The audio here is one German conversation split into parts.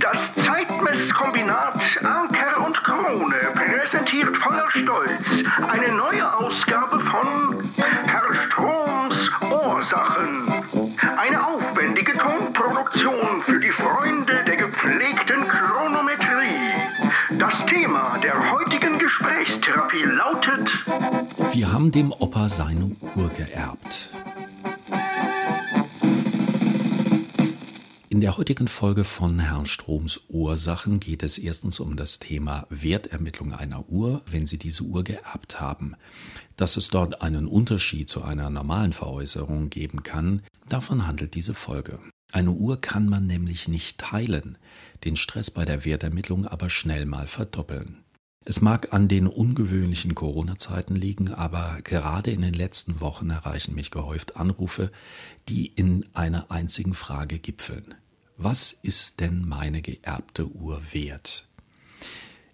Das Zeitmesskombinat Anker und Krone präsentiert voller Stolz eine neue Ausgabe von Herr Stroms Ursachen. Eine aufwendige Tonproduktion für die Freunde der gepflegten Chronometrie. Das Thema der heutigen Gesprächstherapie lautet Wir haben dem Opa seine Uhr geerbt. In der heutigen Folge von Herrn Stroms Ursachen geht es erstens um das Thema Wertermittlung einer Uhr, wenn Sie diese Uhr geerbt haben. Dass es dort einen Unterschied zu einer normalen Veräußerung geben kann, davon handelt diese Folge. Eine Uhr kann man nämlich nicht teilen, den Stress bei der Wertermittlung aber schnell mal verdoppeln. Es mag an den ungewöhnlichen Corona-Zeiten liegen, aber gerade in den letzten Wochen erreichen mich gehäuft Anrufe, die in einer einzigen Frage gipfeln. Was ist denn meine geerbte Uhr wert?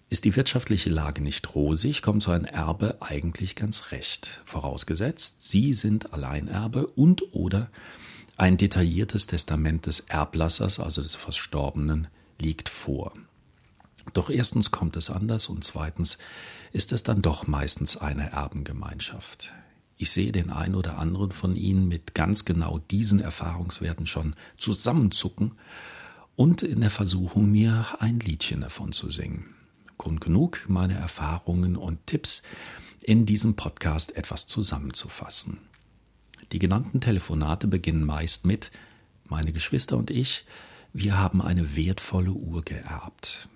Ist die wirtschaftliche Lage nicht rosig, kommt so ein Erbe eigentlich ganz recht. Vorausgesetzt, Sie sind Alleinerbe und oder ein detailliertes Testament des Erblassers, also des Verstorbenen, liegt vor. Doch erstens kommt es anders und zweitens ist es dann doch meistens eine Erbengemeinschaft. Ich sehe den einen oder anderen von Ihnen mit ganz genau diesen Erfahrungswerten schon zusammenzucken und in der Versuchung, mir ein Liedchen davon zu singen. Grund genug, meine Erfahrungen und Tipps in diesem Podcast etwas zusammenzufassen. Die genannten Telefonate beginnen meist mit Meine Geschwister und ich, wir haben eine wertvolle Uhr geerbt.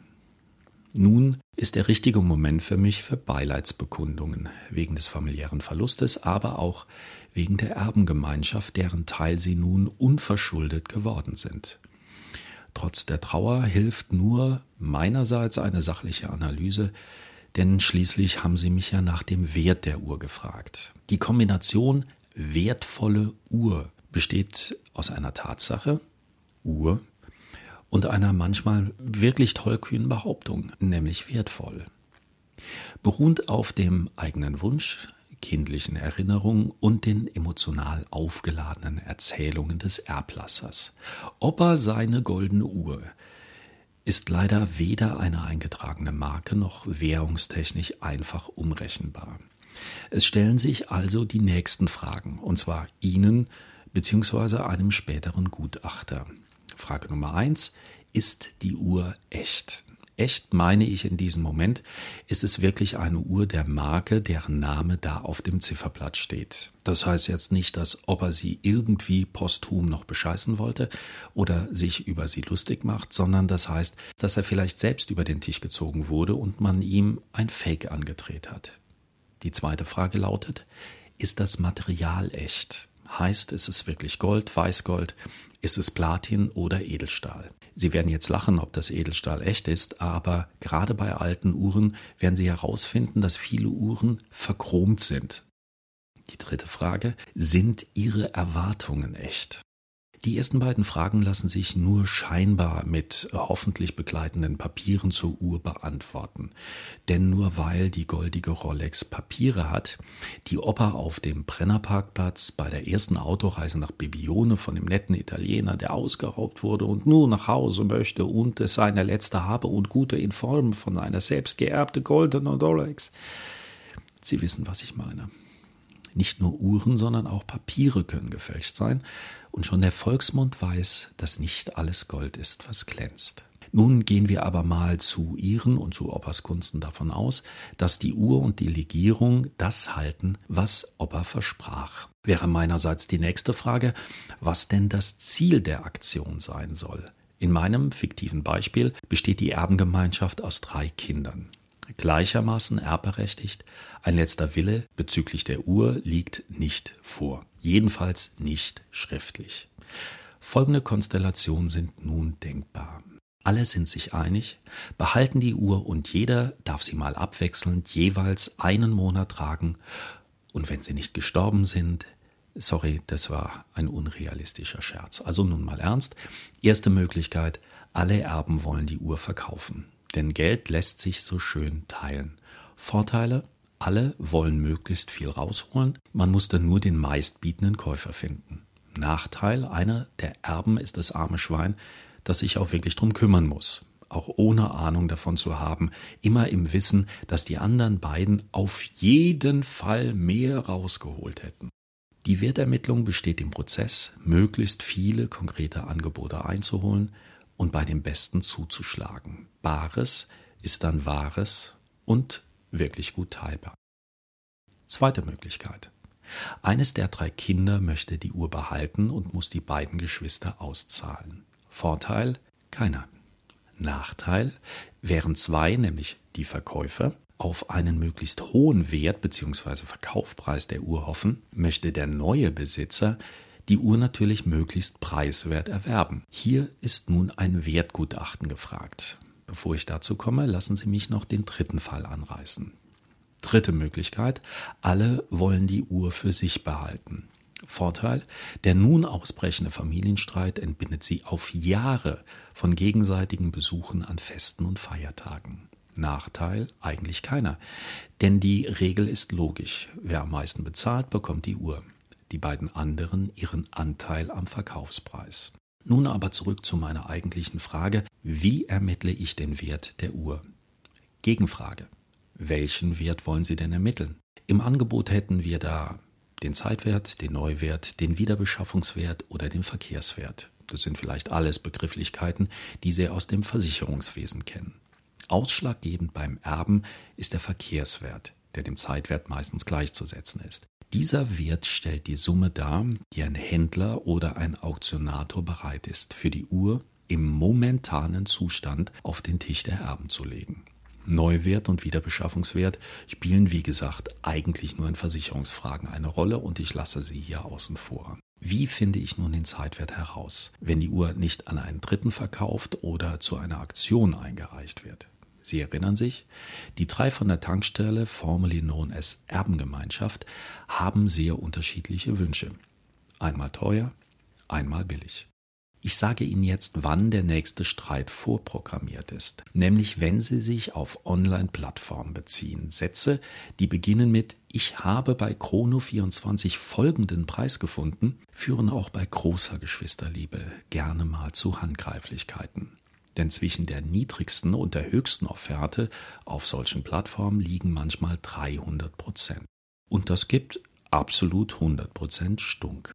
Nun ist der richtige Moment für mich für Beileidsbekundungen, wegen des familiären Verlustes, aber auch wegen der Erbengemeinschaft, deren Teil sie nun unverschuldet geworden sind. Trotz der Trauer hilft nur meinerseits eine sachliche Analyse, denn schließlich haben sie mich ja nach dem Wert der Uhr gefragt. Die Kombination wertvolle Uhr besteht aus einer Tatsache, Uhr, und einer manchmal wirklich tollkühnen Behauptung, nämlich wertvoll. Beruhend auf dem eigenen Wunsch, kindlichen Erinnerungen und den emotional aufgeladenen Erzählungen des Erblassers. Opa seine goldene Uhr ist leider weder eine eingetragene Marke noch währungstechnisch einfach umrechenbar. Es stellen sich also die nächsten Fragen, und zwar Ihnen bzw. einem späteren Gutachter. Frage Nummer eins, ist die Uhr echt? Echt meine ich in diesem Moment, ist es wirklich eine Uhr der Marke, deren Name da auf dem Zifferblatt steht. Das heißt jetzt nicht, dass ob er sie irgendwie posthum noch bescheißen wollte oder sich über sie lustig macht, sondern das heißt, dass er vielleicht selbst über den Tisch gezogen wurde und man ihm ein Fake angedreht hat. Die zweite Frage lautet, ist das Material echt? Heißt, ist es wirklich Gold, Weißgold, ist es Platin oder Edelstahl? Sie werden jetzt lachen, ob das Edelstahl echt ist, aber gerade bei alten Uhren werden Sie herausfinden, dass viele Uhren verchromt sind. Die dritte Frage, sind Ihre Erwartungen echt? Die ersten beiden Fragen lassen sich nur scheinbar mit hoffentlich begleitenden Papieren zur Uhr beantworten. Denn nur weil die goldige Rolex Papiere hat, die Opa auf dem Brennerparkplatz bei der ersten Autoreise nach Bibione von dem netten Italiener, der ausgeraubt wurde und nur nach Hause möchte und es seine letzte Habe und Gute in Form von einer selbst geerbte goldene Rolex. Sie wissen, was ich meine. Nicht nur Uhren, sondern auch Papiere können gefälscht sein und schon der Volksmund weiß, dass nicht alles Gold ist, was glänzt. Nun gehen wir aber mal zu Ihren und zu Opas Kunsten davon aus, dass die Uhr und die Legierung das halten, was Opa versprach. Wäre meinerseits die nächste Frage, was denn das Ziel der Aktion sein soll. In meinem fiktiven Beispiel besteht die Erbengemeinschaft aus drei Kindern. Gleichermaßen erbberechtigt, ein letzter Wille bezüglich der Uhr liegt nicht vor jedenfalls nicht schriftlich. Folgende Konstellationen sind nun denkbar. Alle sind sich einig, behalten die Uhr und jeder darf sie mal abwechselnd jeweils einen Monat tragen und wenn sie nicht gestorben sind, sorry, das war ein unrealistischer Scherz. Also nun mal ernst. Erste Möglichkeit, alle Erben wollen die Uhr verkaufen, denn Geld lässt sich so schön teilen. Vorteile, alle wollen möglichst viel rausholen, man muss dann nur den meistbietenden Käufer finden. Nachteil, einer der Erben ist das arme Schwein, das sich auch wirklich drum kümmern muss, auch ohne Ahnung davon zu haben, immer im Wissen, dass die anderen beiden auf jeden Fall mehr rausgeholt hätten. Die Wertermittlung besteht im Prozess, möglichst viele konkrete Angebote einzuholen und bei dem Besten zuzuschlagen. Bares ist dann Wahres und wirklich gut teilbar. Zweite Möglichkeit. Eines der drei Kinder möchte die Uhr behalten und muss die beiden Geschwister auszahlen. Vorteil? Keiner. Nachteil? Wären zwei, nämlich die Verkäufer, auf einen möglichst hohen Wert bzw. Verkaufpreis der Uhr hoffen, möchte der neue Besitzer die Uhr natürlich möglichst preiswert erwerben. Hier ist nun ein Wertgutachten gefragt. Bevor ich dazu komme, lassen Sie mich noch den dritten Fall anreißen. Dritte Möglichkeit, alle wollen die Uhr für sich behalten. Vorteil, der nun ausbrechende Familienstreit entbindet sie auf Jahre von gegenseitigen Besuchen an Festen und Feiertagen. Nachteil eigentlich keiner, denn die Regel ist logisch. Wer am meisten bezahlt, bekommt die Uhr. Die beiden anderen ihren Anteil am Verkaufspreis. Nun aber zurück zu meiner eigentlichen Frage, wie ermittle ich den Wert der Uhr? Gegenfrage. Welchen Wert wollen Sie denn ermitteln? Im Angebot hätten wir da den Zeitwert, den Neuwert, den Wiederbeschaffungswert oder den Verkehrswert. Das sind vielleicht alles Begrifflichkeiten, die Sie aus dem Versicherungswesen kennen. Ausschlaggebend beim Erben ist der Verkehrswert, der dem Zeitwert meistens gleichzusetzen ist. Dieser Wert stellt die Summe dar, die ein Händler oder ein Auktionator bereit ist, für die Uhr im momentanen Zustand auf den Tisch der Erben zu legen. Neuwert und Wiederbeschaffungswert spielen, wie gesagt, eigentlich nur in Versicherungsfragen eine Rolle und ich lasse sie hier außen vor. Wie finde ich nun den Zeitwert heraus, wenn die Uhr nicht an einen Dritten verkauft oder zu einer Aktion eingereicht wird? Sie erinnern sich, die drei von der Tankstelle, formerly known as Erbengemeinschaft, haben sehr unterschiedliche Wünsche. Einmal teuer, einmal billig. Ich sage Ihnen jetzt, wann der nächste Streit vorprogrammiert ist, nämlich wenn Sie sich auf Online-Plattformen beziehen. Sätze, die beginnen mit Ich habe bei Chrono24 folgenden Preis gefunden, führen auch bei großer Geschwisterliebe gerne mal zu Handgreiflichkeiten. Denn zwischen der niedrigsten und der höchsten Offerte auf solchen Plattformen liegen manchmal 300 Prozent. Und das gibt absolut 100 Prozent Stunk.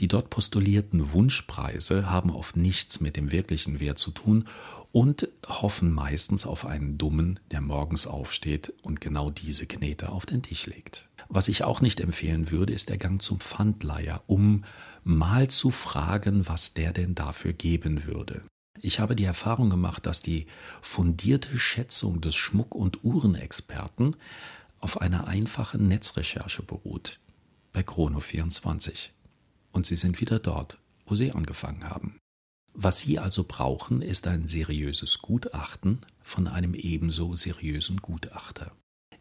Die dort postulierten Wunschpreise haben oft nichts mit dem wirklichen Wert zu tun und hoffen meistens auf einen Dummen, der morgens aufsteht und genau diese Knete auf den Tisch legt. Was ich auch nicht empfehlen würde, ist der Gang zum Pfandleiher, um mal zu fragen, was der denn dafür geben würde. Ich habe die Erfahrung gemacht, dass die fundierte Schätzung des Schmuck- und Uhrenexperten auf einer einfachen Netzrecherche beruht. Bei Chrono24 und Sie sind wieder dort, wo Sie angefangen haben. Was Sie also brauchen, ist ein seriöses Gutachten von einem ebenso seriösen Gutachter.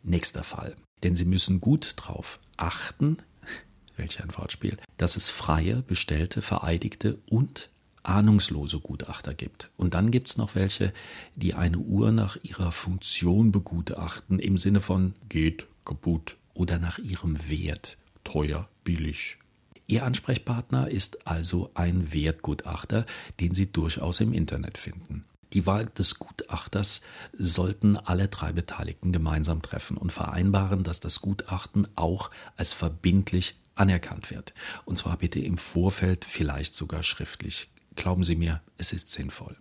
Nächster Fall. Denn Sie müssen gut drauf achten, welch ein Wortspiel, dass es freie, bestellte, vereidigte und ahnungslose Gutachter gibt. Und dann gibt es noch welche, die eine Uhr nach ihrer Funktion begutachten, im Sinne von geht, kaputt oder nach ihrem Wert, teuer, billig, Ihr Ansprechpartner ist also ein Wertgutachter, den Sie durchaus im Internet finden. Die Wahl des Gutachters sollten alle drei Beteiligten gemeinsam treffen und vereinbaren, dass das Gutachten auch als verbindlich anerkannt wird. Und zwar bitte im Vorfeld, vielleicht sogar schriftlich. Glauben Sie mir, es ist sinnvoll.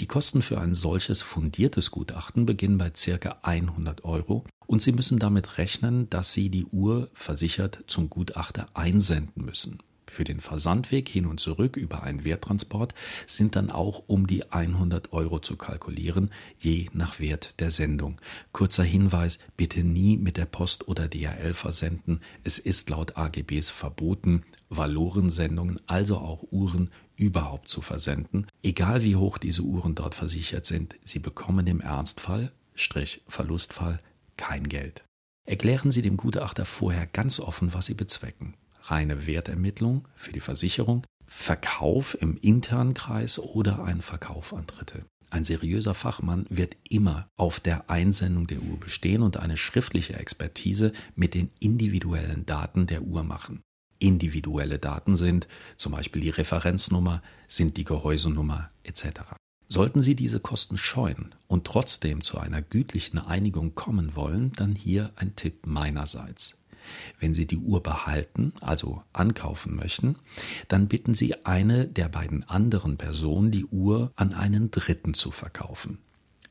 Die Kosten für ein solches fundiertes Gutachten beginnen bei ca. 100 Euro und Sie müssen damit rechnen, dass Sie die Uhr versichert zum Gutachter einsenden müssen. Für den Versandweg hin und zurück über einen Werttransport sind dann auch um die 100 Euro zu kalkulieren, je nach Wert der Sendung. Kurzer Hinweis, bitte nie mit der Post oder DHL versenden. Es ist laut AGBs verboten, Valorensendungen, also auch Uhren, überhaupt zu versenden. Egal wie hoch diese Uhren dort versichert sind, sie bekommen im Ernstfall, Strich Verlustfall, kein Geld. Erklären Sie dem Gutachter vorher ganz offen, was Sie bezwecken reine Wertermittlung für die Versicherung, Verkauf im internen Kreis oder ein Verkauf an Dritte. Ein seriöser Fachmann wird immer auf der Einsendung der Uhr bestehen und eine schriftliche Expertise mit den individuellen Daten der Uhr machen. Individuelle Daten sind, zum Beispiel die Referenznummer, sind die Gehäusenummer etc. Sollten Sie diese Kosten scheuen und trotzdem zu einer gütlichen Einigung kommen wollen, dann hier ein Tipp meinerseits. Wenn Sie die Uhr behalten, also ankaufen möchten, dann bitten Sie eine der beiden anderen Personen, die Uhr an einen Dritten zu verkaufen.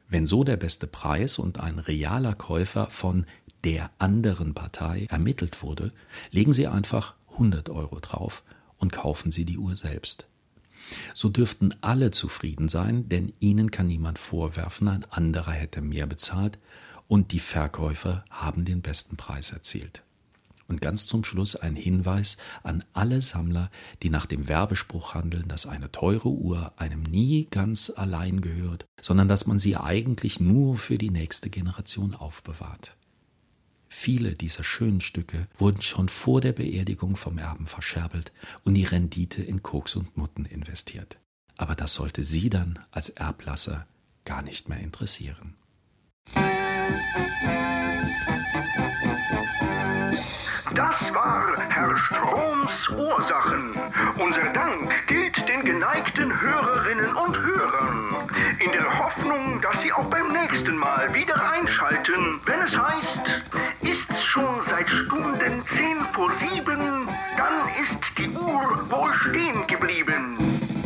Wenn so der beste Preis und ein realer Käufer von der anderen Partei ermittelt wurde, legen Sie einfach 100 Euro drauf und kaufen Sie die Uhr selbst. So dürften alle zufrieden sein, denn ihnen kann niemand vorwerfen, ein anderer hätte mehr bezahlt und die Verkäufer haben den besten Preis erzielt. Und ganz zum Schluss ein Hinweis an alle Sammler, die nach dem Werbespruch handeln, dass eine teure Uhr einem nie ganz allein gehört, sondern dass man sie eigentlich nur für die nächste Generation aufbewahrt. Viele dieser schönen Stücke wurden schon vor der Beerdigung vom Erben verscherbelt und die Rendite in Koks und Nutten investiert. Aber das sollte Sie dann als Erblasser gar nicht mehr interessieren. Das war Herr Stroms Ursachen. Unser Dank gilt den geneigten Hörerinnen und Hörern. In der Hoffnung, dass Sie auch beim nächsten Mal wieder einschalten, wenn es heißt, ist's schon seit Stunden zehn vor sieben, dann ist die Uhr wohl stehen geblieben.